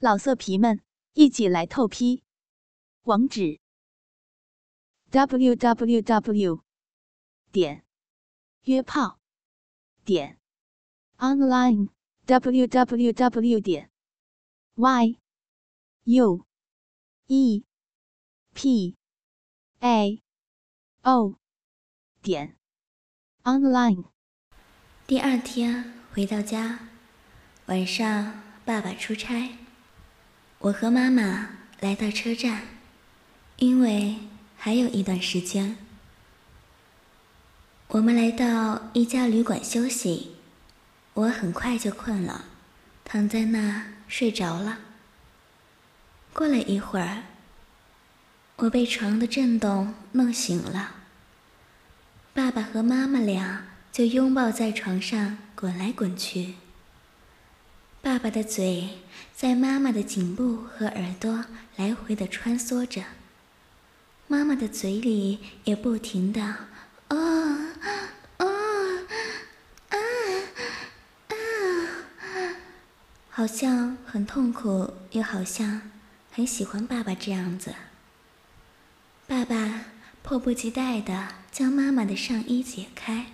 老色皮们，一起来透批！网址：w w w 点约炮点 online w w w 点 y u e p a o 点 online。第二天回到家，晚上爸爸出差。我和妈妈来到车站，因为还有一段时间。我们来到一家旅馆休息，我很快就困了，躺在那睡着了。过了一会儿，我被床的震动弄醒了。爸爸和妈妈俩就拥抱在床上滚来滚去。爸爸的嘴在妈妈的颈部和耳朵来回的穿梭着，妈妈的嘴里也不停的“啊啊啊啊”，好像很痛苦，又好像很喜欢爸爸这样子。爸爸迫不及待的将妈妈的上衣解开，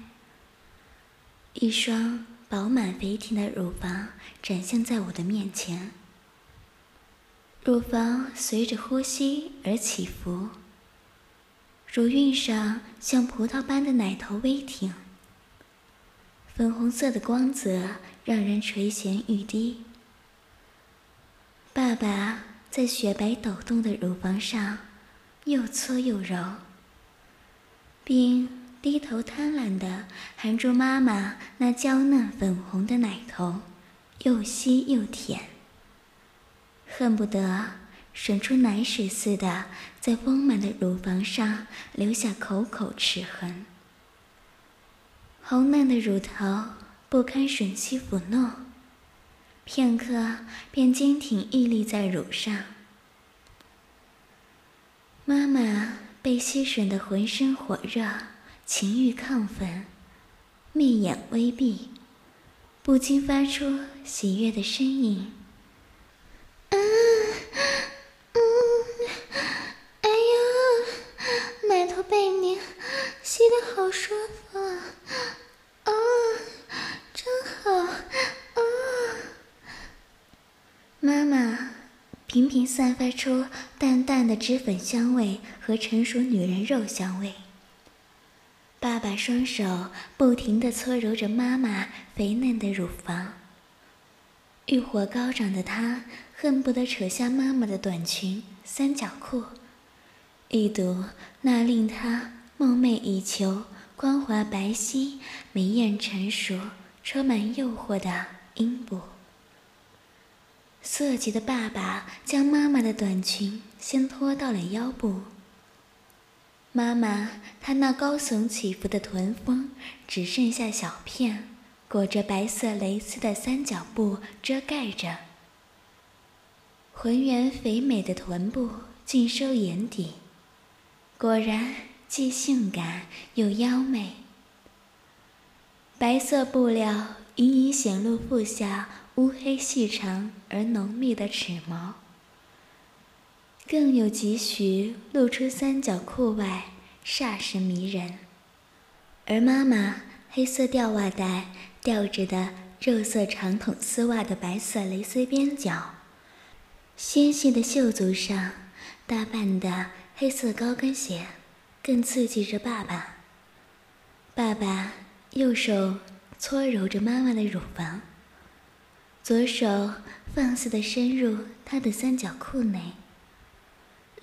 一双。饱满肥挺的乳房展现在我的面前，乳房随着呼吸而起伏，乳晕上像葡萄般的奶头微挺，粉红色的光泽让人垂涎欲滴。爸爸在雪白抖动的乳房上又搓又揉，并。低头贪婪地含住妈妈那娇嫩粉红的奶头，又吸又舔，恨不得吮出奶水似的，在丰满的乳房上留下口口齿痕。红嫩的乳头不堪吮吸抚弄，片刻便坚挺屹立在乳上。妈妈被吸吮得浑身火热。情欲亢奋，媚眼微闭，不禁发出喜悦的呻吟。嗯嗯，哎呀，奶头被你吸得好舒服啊！啊，真好啊！妈妈频频散发出淡淡的脂粉香味和成熟女人肉香味。爸爸双手不停地搓揉着妈妈肥嫩的乳房，欲火高涨的他恨不得扯下妈妈的短裙、三角裤，一睹那令他梦寐以求、光滑白皙、美艳成熟、充满诱惑的阴部。色急的爸爸将妈妈的短裙先拖到了腰部。妈妈，她那高耸起伏的臀峰只剩下小片，裹着白色蕾丝的三角布遮盖着，浑圆肥美的臀部尽收眼底，果然既性感又妖媚。白色布料隐隐显露腹下乌黑细长而浓密的齿毛。更有几许露出三角裤外，煞是迷人。而妈妈黑色吊袜带吊着的肉色长筒丝袜的白色蕾丝边角，纤细的袖足上搭伴的黑色高跟鞋，更刺激着爸爸。爸爸右手搓揉着妈妈的乳房，左手放肆地深入她的三角裤内。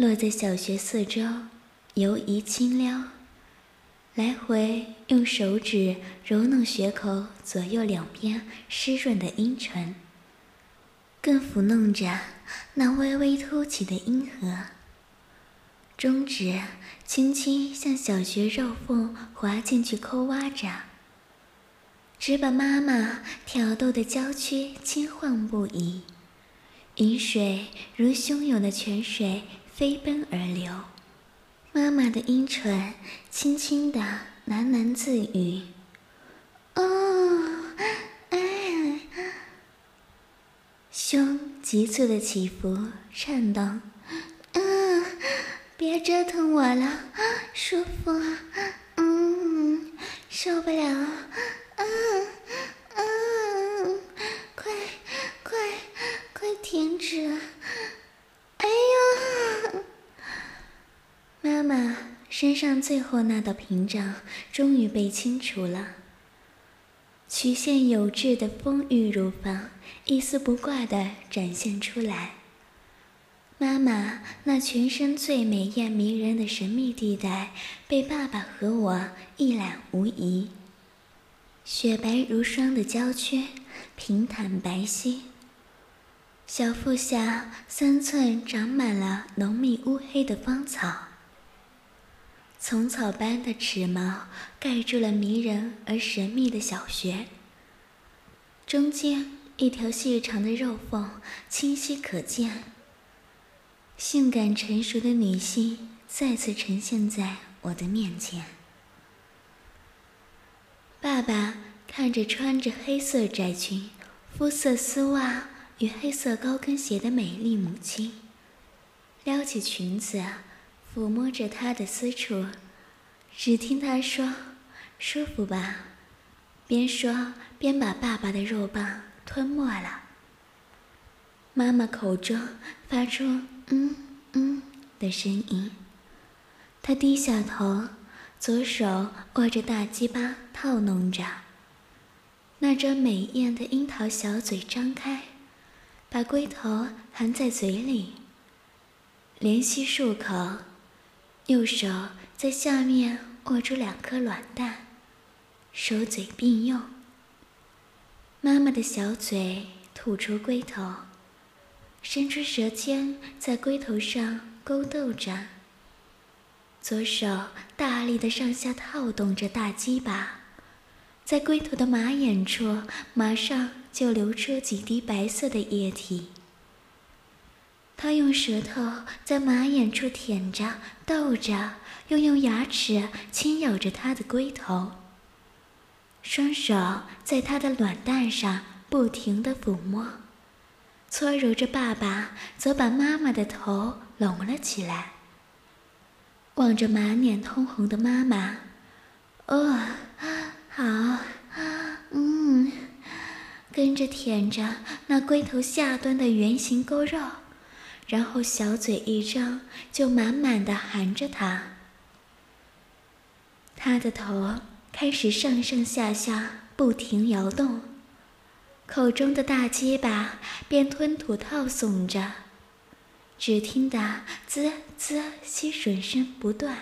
落在小穴四周，游移轻撩，来回用手指揉弄穴口左右两边湿润的阴唇，更抚弄着那微微凸起的阴核。中指轻轻向小穴肉缝滑进去抠挖着，只把妈妈挑逗的娇躯轻晃不已，饮水如汹涌的泉水。飞奔而流，妈妈的阴唇轻轻的喃喃自语：“哦，哎。”胸急促的起伏，颤动。嗯，别折腾我了，舒服，嗯，受不了，嗯嗯，快快快停止！妈妈身上最后那道屏障终于被清除了。曲线有致的丰腴乳房一丝不挂地展现出来。妈妈那全身最美艳迷人的神秘地带被爸爸和我一览无遗。雪白如霜的娇躯，平坦白皙。小腹下三寸长满了浓密乌黑的芳草。丛草般的齿毛盖住了迷人而神秘的小穴，中间一条细长的肉缝清晰可见。性感成熟的女性再次呈现在我的面前。爸爸看着穿着黑色窄裙、肤色丝袜与黑色高跟鞋的美丽母亲，撩起裙子。抚摸着他的私处，只听他说：“舒服吧？”边说边把爸爸的肉棒吞没了。妈妈口中发出“嗯嗯”的声音。她低下头，左手握着大鸡巴套弄着，那张美艳的樱桃小嘴张开，把龟头含在嘴里，连吸数口。右手在下面握住两颗卵蛋，手嘴并用。妈妈的小嘴吐出龟头，伸出舌尖在龟头上勾逗着。左手大力的上下套动着大鸡巴，在龟头的马眼处马上就流出几滴白色的液体。他用舌头在马眼处舔着、逗着，又用牙齿轻咬着他的龟头。双手在他的卵蛋上不停地抚摸，搓揉着。爸爸则把妈妈的头拢了起来，望着满脸通红的妈妈：“哦，好，嗯。”跟着舔着那龟头下端的圆形沟肉。然后小嘴一张，就满满的含着它。他的头开始上上下下不停摇动，口中的大鸡巴便吞吐套送着，只听得滋滋吸吮声不断。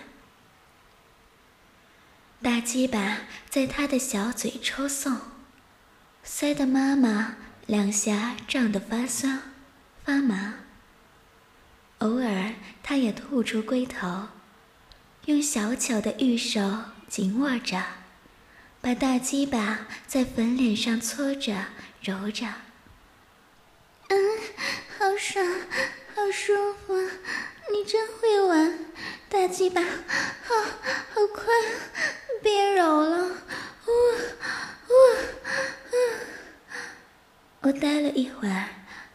大鸡巴在他的小嘴抽送，塞得妈妈两颊胀得发酸发麻。偶尔，他也吐出龟头，用小巧的玉手紧握着，把大鸡巴在粉脸上搓着揉着。嗯，好爽，好舒服，你真会玩，大鸡巴，好，好快，别揉了，呜呜呜！我待了一会儿，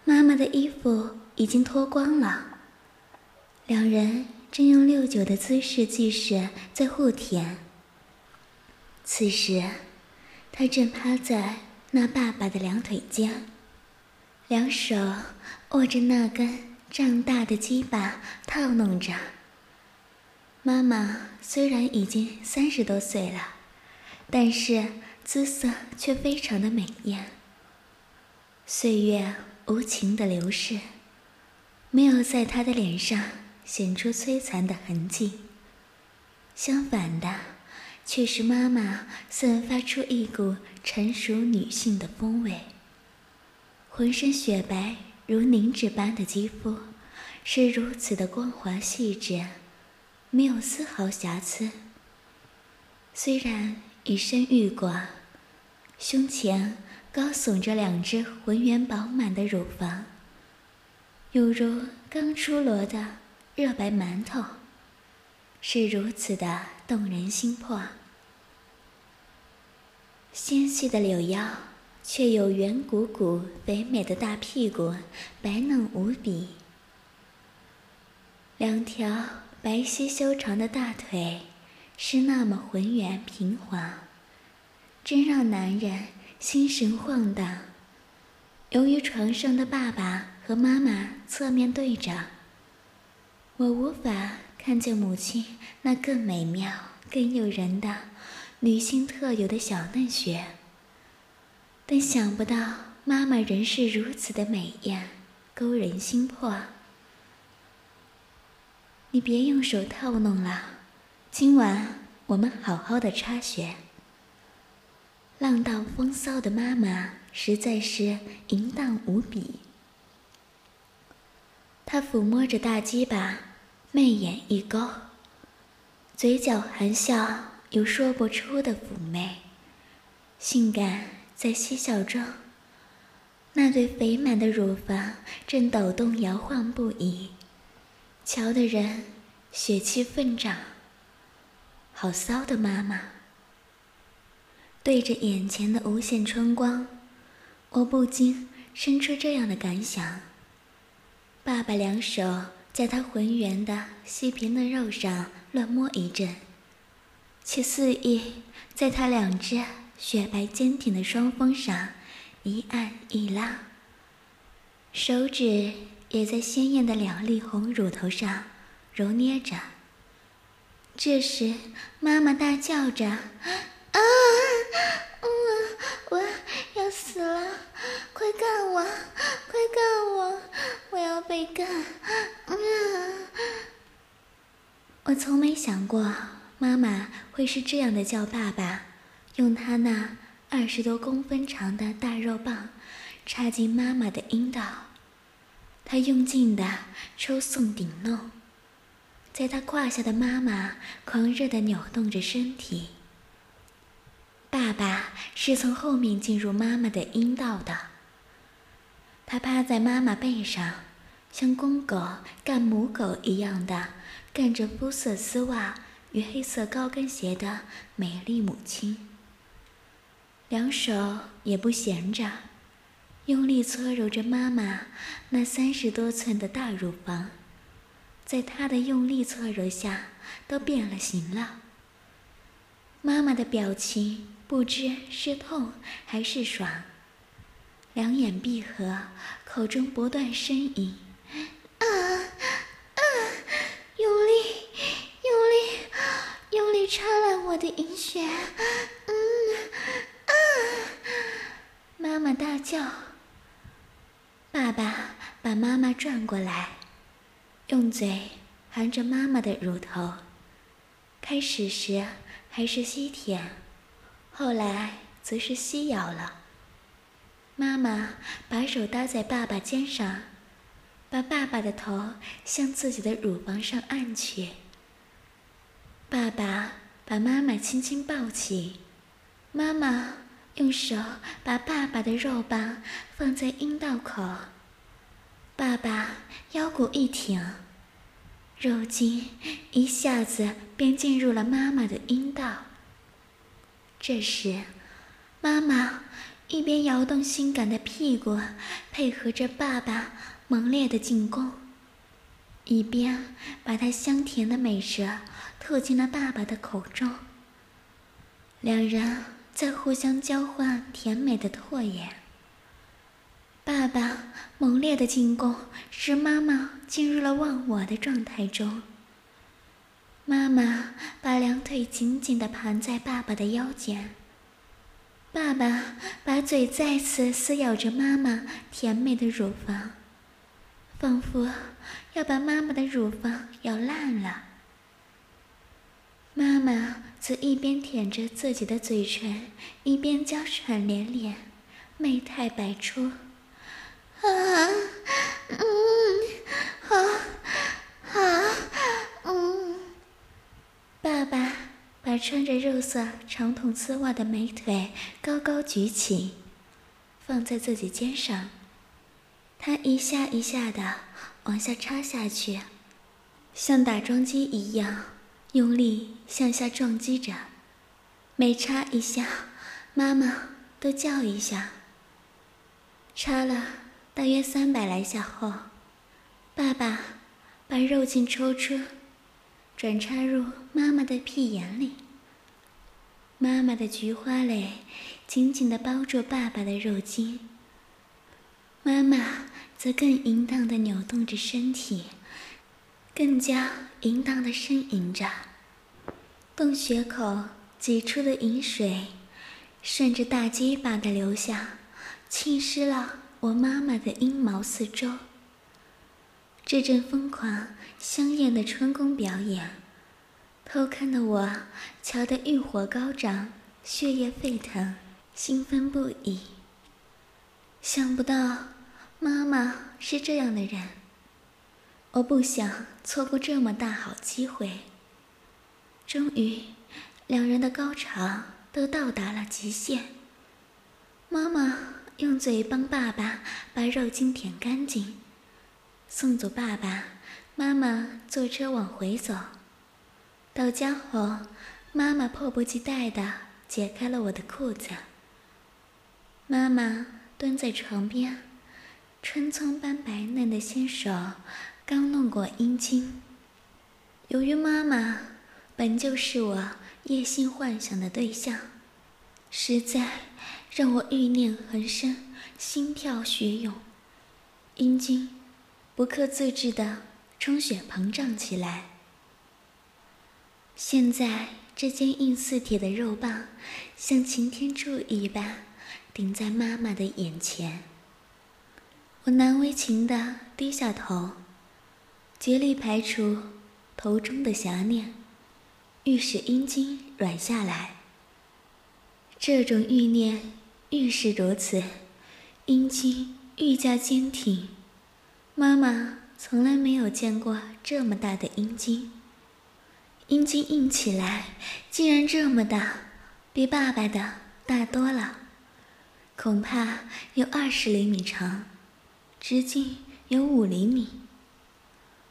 妈妈的衣服已经脱光了。两人正用六九的姿势计时在互舔。此时，他正趴在那爸爸的两腿间，两手握着那根胀大的鸡巴套弄着。妈妈虽然已经三十多岁了，但是姿色却非常的美艳。岁月无情的流逝，没有在她的脸上。显出摧残的痕迹。相反的，却是妈妈散发出一股成熟女性的风味。浑身雪白如凝脂般的肌肤，是如此的光滑细致，没有丝毫瑕疵。虽然已生育过，胸前高耸着两只浑圆饱满的乳房，有如刚出炉的。热白馒头，是如此的动人心魄。纤细的柳腰却有圆鼓鼓、肥美的大屁股，白嫩无比。两条白皙修长的大腿是那么浑圆平滑，真让男人心神晃荡。由于床上的爸爸和妈妈侧面对着，我无法看见母亲那更美妙、更诱人的女性特有的小嫩穴。但想不到妈妈仍是如此的美艳，勾人心魄。你别用手套弄了，今晚我们好好的插穴。浪荡风骚的妈妈实在是淫荡无比。她抚摸着大鸡巴，媚眼一勾，嘴角含笑，有说不出的妩媚，性感。在嬉笑中，那对肥满的乳房正抖动摇晃不已，瞧得人血气奋涨。好骚的妈妈！对着眼前的无限春光，我不禁生出这样的感想：爸爸两手在她浑圆的细皮嫩肉上乱摸一阵，且肆意在她两只。雪白坚挺的双峰上，一按一拉，手指也在鲜艳的两粒红乳头上揉捏着。这时，妈妈大叫着：“啊，嗯，我要死了！快干我，快干我！我要被干！”，我从没想过妈妈会是这样的叫爸爸。用他那二十多公分长的大肉棒插进妈妈的阴道，他用劲的抽送顶弄，在他胯下的妈妈狂热的扭动着身体。爸爸是从后面进入妈妈的阴道的，他趴在妈妈背上，像公狗干母狗一样的干着肤色丝袜与黑色高跟鞋的美丽母亲。两手也不闲着，用力搓揉着妈妈那三十多寸的大乳房，在他的用力搓揉下，都变了形了。妈妈的表情不知是痛还是爽，两眼闭合，口中不断呻吟：“啊啊，用力，用力，用力插烂我的银穴，嗯啊。”妈妈大叫。爸爸把妈妈转过来，用嘴含着妈妈的乳头。开始时还是吸舔，后来则是吸咬了。妈妈把手搭在爸爸肩上，把爸爸的头向自己的乳房上按去。爸爸把妈妈轻轻抱起，妈妈。用手把爸爸的肉棒放在阴道口，爸爸腰骨一挺，肉筋一下子便进入了妈妈的阴道。这时，妈妈一边摇动性感的屁股，配合着爸爸猛烈的进攻，一边把他香甜的美舌吐进了爸爸的口中。两人。在互相交换甜美的唾液。爸爸猛烈的进攻使妈妈进入了忘我的状态中。妈妈把两腿紧紧地盘在爸爸的腰间。爸爸把嘴再次撕咬着妈妈甜美的乳房，仿佛要把妈妈的乳房咬烂了。妈妈则一边舔着自己的嘴唇，一边娇喘连连，媚态百出。啊，嗯，好，好，嗯。爸爸把穿着肉色长筒丝袜的美腿高高举起，放在自己肩上，他一下一下的往下插下去，像打桩机一样。用力向下撞击着，每插一下，妈妈都叫一下。插了大约三百来下后，爸爸把肉茎抽出，转插入妈妈的屁眼里。妈妈的菊花蕾紧紧地包住爸爸的肉茎，妈妈则更淫荡地扭动着身体，更加淫荡地呻吟着。洞穴口挤出的饮水，顺着大鸡巴的流下，浸湿了我妈妈的阴毛四周。这阵疯狂香艳的春宫表演。偷看的我，瞧得欲火高涨，血液沸腾，兴奋不已。想不到妈妈是这样的人，我不想错过这么大好机会。终于，两人的高潮都到达了极限。妈妈用嘴帮爸爸把肉筋舔干净，送走爸爸，妈妈坐车往回走。到家后，妈妈迫不及待地解开了我的裤子。妈妈蹲在床边，春葱般白嫩的纤手刚弄过阴茎。由于妈妈本就是我夜性幻想的对象，实在让我欲念横生，心跳血涌，阴茎不可自制地充血膨胀起来。现在，这坚硬似铁的肉棒像擎天柱一般顶在妈妈的眼前。我难为情地低下头，竭力排除头中的邪念，欲使阴茎软下来。这种欲念愈是如此，阴茎愈加坚挺。妈妈从来没有见过这么大的阴茎。阴茎硬起来，竟然这么大，比爸爸的大多了，恐怕有二十厘米长，直径有五厘米。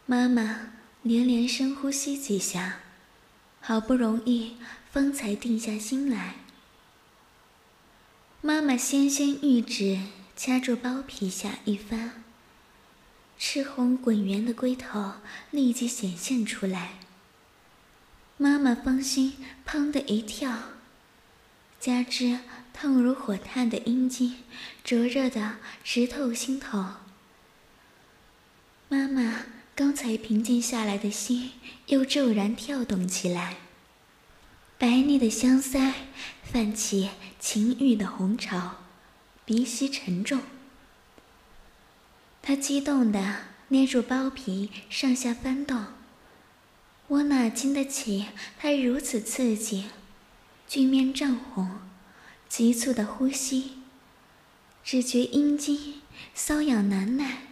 妈妈连连深呼吸几下，好不容易方才定下心来。妈妈纤纤玉指掐住包皮下一翻，赤红滚圆的龟头立即显现出来。妈妈芳心砰的一跳，加之烫如火炭的阴茎灼热的直透心头，妈妈刚才平静下来的心又骤然跳动起来，白腻的香腮泛起情欲的红潮，鼻息沉重。她激动地捏住包皮，上下翻动。我哪经得起他如此刺激，俊面涨红，急促的呼吸，只觉阴茎瘙痒难耐，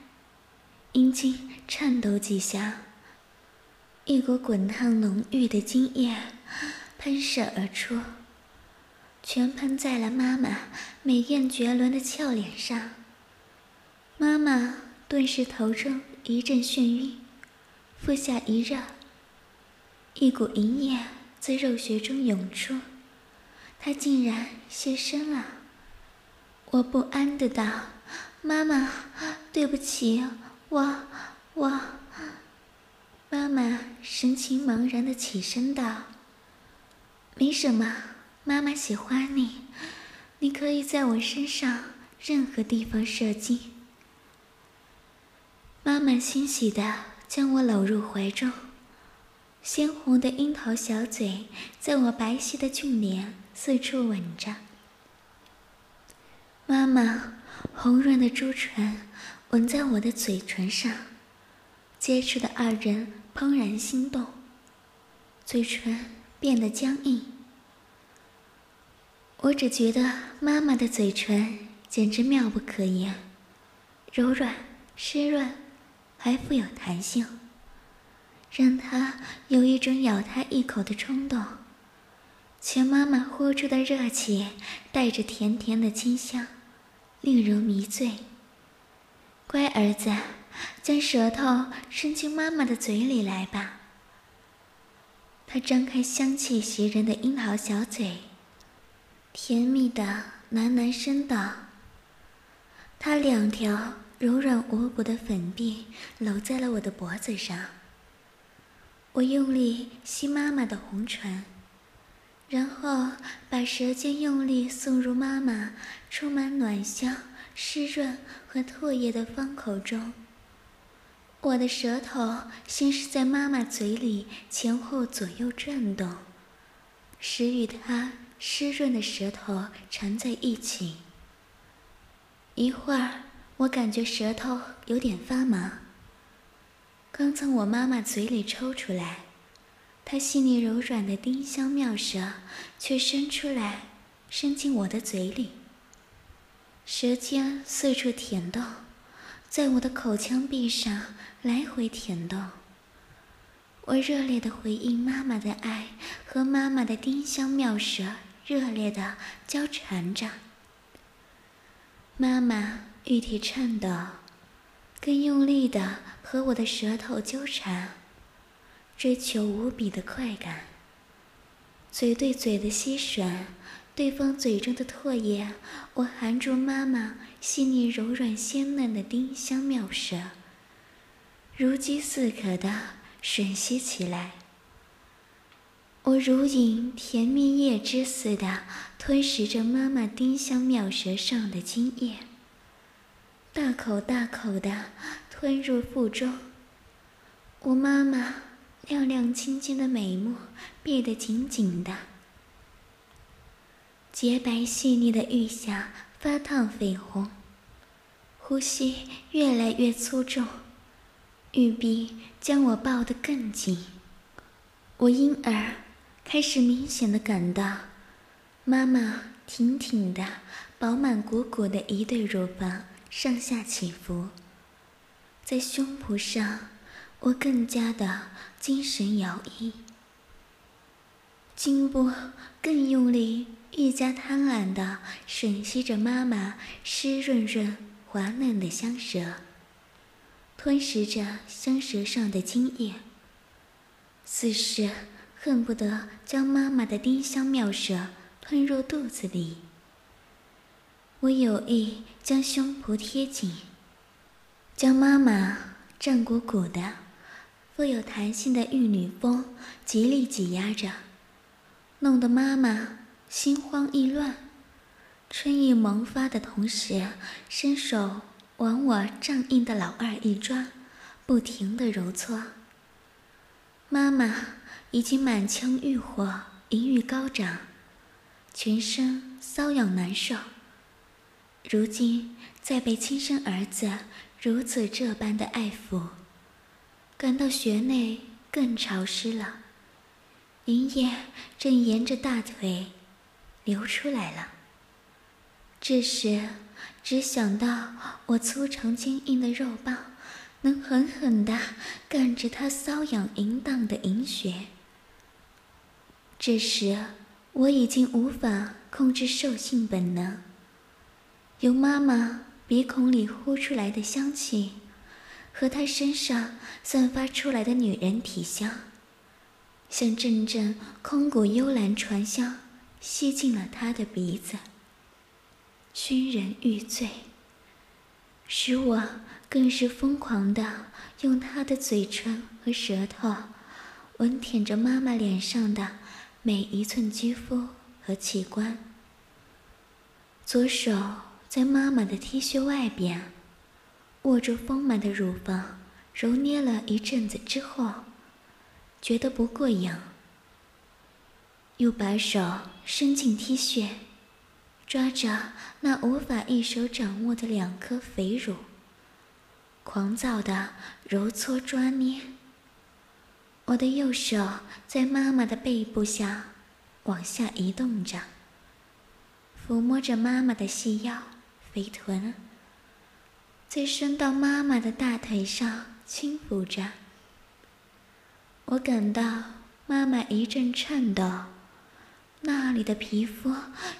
阴茎颤抖几下，一股滚烫浓郁的精液喷射而出，全喷在了妈妈美艳绝伦的俏脸上。妈妈顿时头中一阵眩晕，腹下一热。一股淫液在肉穴中涌出，他竟然现身了。我不安的道：“妈妈，对不起，我我。”妈妈神情茫然的起身道：“没什么，妈妈喜欢你，你可以在我身上任何地方射精。”妈妈欣喜的将我搂入怀中。鲜红的樱桃小嘴在我白皙的俊脸四处吻着，妈妈红润的朱唇吻在我的嘴唇上，接触的二人怦然心动，嘴唇变得僵硬。我只觉得妈妈的嘴唇简直妙不可言，柔软、湿润，还富有弹性。让他有一种咬他一口的冲动，全妈妈呼出的热气带着甜甜的清香，令人迷醉。乖儿子，将舌头伸进妈妈的嘴里来吧。他张开香气袭人的樱桃小嘴，甜蜜的喃喃声道：“他两条柔软无骨的粉臂搂在了我的脖子上。我用力吸妈妈的红唇，然后把舌尖用力送入妈妈充满暖香、湿润和唾液的方口中。我的舌头先是在妈妈嘴里前后左右转动，使与她湿润的舌头缠在一起。一会儿，我感觉舌头有点发麻，刚从我妈妈嘴里抽出来，她细腻柔软的丁香妙舌却伸出来，伸进我的嘴里，舌尖四处舔动，在我的口腔壁上来回舔动。我热烈的回应妈妈的爱和妈妈的丁香妙舌，热烈的交缠着。妈妈玉体颤抖，更用力的和我的舌头纠缠，追求无比的快感。嘴对嘴的吸吮，对方嘴中的唾液，我含住妈妈细腻柔软鲜嫩的丁香妙舌，如饥似渴的吮吸起来。我如饮甜蜜液汁似的吞食着妈妈丁香妙舌上的精液，大口大口的吞入腹中。我妈妈亮亮晶晶的美目闭得紧紧的，洁白细腻的玉下发烫绯红，呼吸越来越粗重，玉臂将我抱得更紧，我因而。开始明显的感到，妈妈挺挺的、饱满鼓鼓的一对乳房上下起伏，在胸脯上，我更加的精神摇曳，颈部更用力、愈加贪婪的吮吸着妈妈湿润润、滑嫩的香舌，吞食着香舌上的精液，似是。恨不得将妈妈的丁香妙舌吞入肚子里。我有意将胸脯贴紧，将妈妈胀鼓鼓的、富有弹性的玉女峰极力挤压着，弄得妈妈心慌意乱，春意萌发的同时，伸手往我胀硬的老二一抓，不停的揉搓。妈妈。已经满腔欲火，淫欲高涨，全身瘙痒难受。如今再被亲生儿子如此这般的爱抚，感到穴内更潮湿了，银液正沿着大腿流出来了。这时，只想到我粗长坚硬的肉棒能狠狠地干着他瘙痒淫荡的淫穴。这时，我已经无法控制兽性本能。由妈妈鼻孔里呼出来的香气，和她身上散发出来的女人体香，像阵阵空谷幽兰传香，吸进了她的鼻子，熏人欲醉，使我更是疯狂的用她的嘴唇和舌头，吻舔着妈妈脸上的。每一寸肌肤和器官，左手在妈妈的 T 恤外边握住丰满的乳房，揉捏了一阵子之后，觉得不过瘾，又把手伸进 T 恤，抓着那无法一手掌握的两颗肥乳，狂躁的揉搓抓捏。我的右手在妈妈的背部下往下移动着，抚摸着妈妈的细腰、肥臀，再伸到妈妈的大腿上轻抚着。我感到妈妈一阵颤抖，那里的皮肤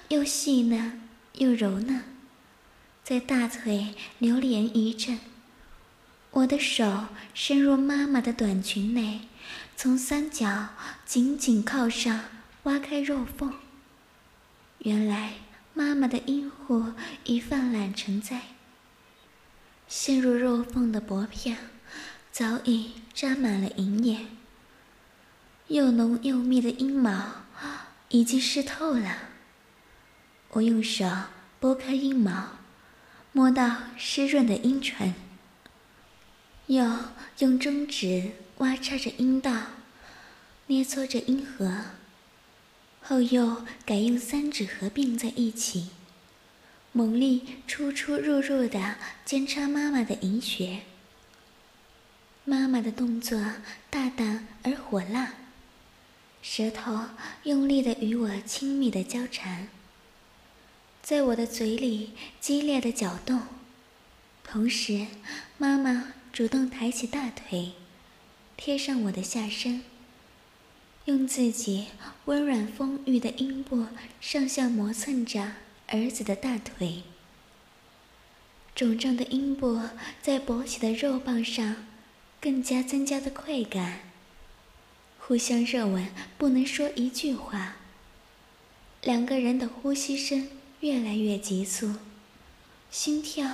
又细嫩又柔嫩，在大腿流连一阵。我的手伸入妈妈的短裙内。从三角紧紧靠上，挖开肉缝。原来妈妈的阴户已泛滥成灾，陷入肉缝的薄片早已沾满了银液，又浓又密的阴毛已经湿透了。我用手拨开阴毛，摸到湿润的阴唇，又用中指挖插着阴道，捏搓着阴核，后又改用三指合并在一起。猛力出出入入的尖插妈妈的银穴，妈妈的动作大胆而火辣，舌头用力的与我亲密的交缠，在我的嘴里激烈的搅动，同时妈妈主动抬起大腿，贴上我的下身，用自己温软丰腴的阴部上下磨蹭着。儿子的大腿，肿胀的阴部在勃起的肉棒上，更加增加的快感。互相热吻，不能说一句话。两个人的呼吸声越来越急促，心跳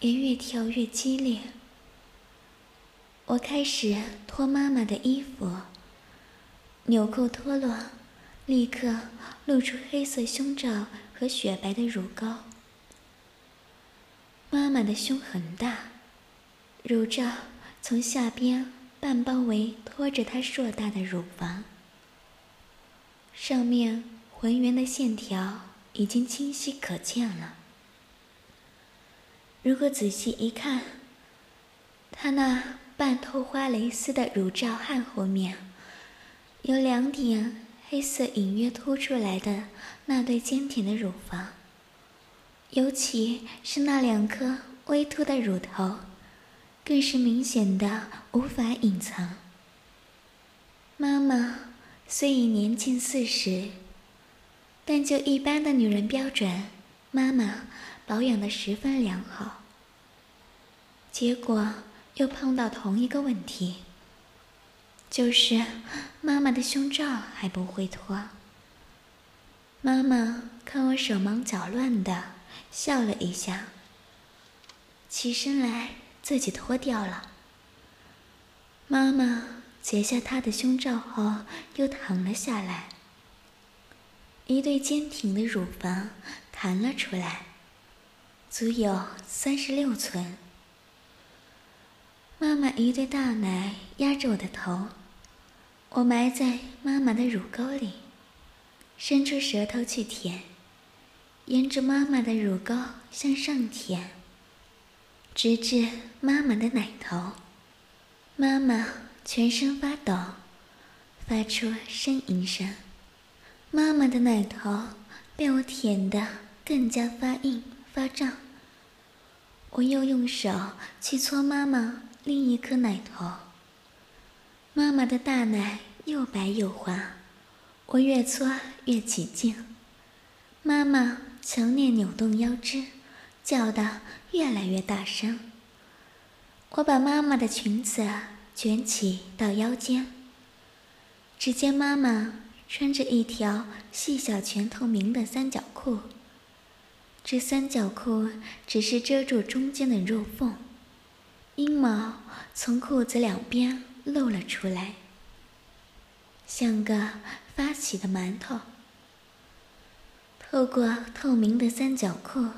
也越跳越激烈。我开始脱妈妈的衣服，纽扣脱落，立刻露出黑色胸罩。和雪白的乳沟，妈妈的胸很大，乳罩从下边半包围托着她硕大的乳房，上面浑圆的线条已经清晰可见了。如果仔细一看，她那半透花蕾丝的乳罩汗后面，有两点。黑色隐约凸出来的那对坚挺的乳房，尤其是那两颗微凸的乳头，更是明显的无法隐藏。妈妈虽已年近四十，但就一般的女人标准，妈妈保养的十分良好。结果又碰到同一个问题。就是妈妈的胸罩还不会脱。妈妈看我手忙脚乱的，笑了一下，起身来自己脱掉了。妈妈解下她的胸罩后，又躺了下来，一对坚挺的乳房弹了出来，足有三十六寸。妈妈一对大奶压着我的头，我埋在妈妈的乳沟里，伸出舌头去舔，沿着妈妈的乳沟向上舔，直至妈妈的奶头。妈妈全身发抖，发出呻吟声。妈妈的奶头被我舔得更加发硬发胀。我又用手去搓妈妈。另一颗奶头，妈妈的大奶又白又滑，我越搓越起劲。妈妈强烈扭动腰肢，叫得越来越大声。我把妈妈的裙子卷起到腰间，只见妈妈穿着一条细小全透明的三角裤，这三角裤只是遮住中间的肉缝。阴毛从裤子两边露了出来，像个发起的馒头。透过透明的三角裤，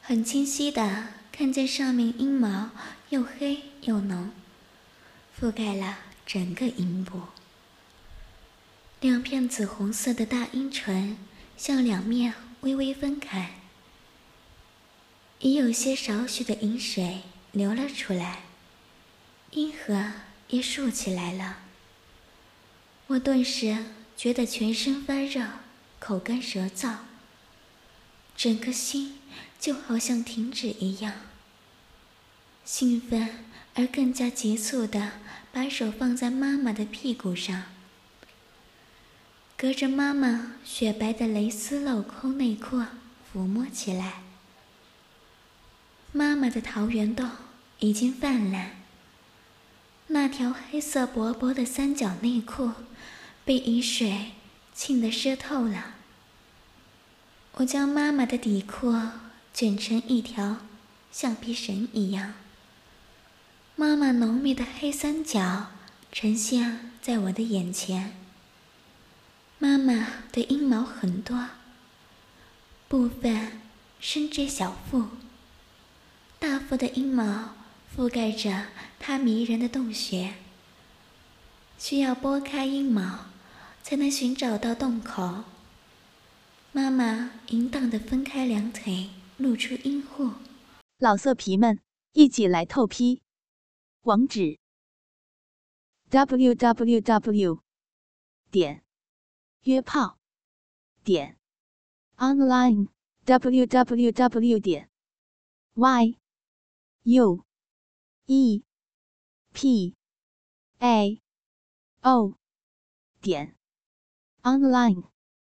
很清晰的看见上面阴毛又黑又浓，覆盖了整个阴部。两片紫红色的大阴唇向两面微微分开，已有些少许的饮水。流了出来，阴核也竖起来了。我顿时觉得全身发热，口干舌燥，整个心就好像停止一样。兴奋而更加急促的把手放在妈妈的屁股上，隔着妈妈雪白的蕾丝镂空内裤抚摸起来。妈妈的桃源洞。已经泛滥。那条黑色薄薄的三角内裤被雨水浸得湿透了。我将妈妈的底裤卷成一条橡皮绳一样。妈妈浓密的黑三角呈现在我的眼前。妈妈的阴毛很多，部分伸至小腹，大腹的阴毛覆盖着她迷人的洞穴。需要拨开阴毛，才能寻找到洞口。妈妈淫荡的分开两腿，露出阴户。老色皮们，一起来透批！网址：w w w. 点约炮点 online w w w. 点 y u e p a o 点 online。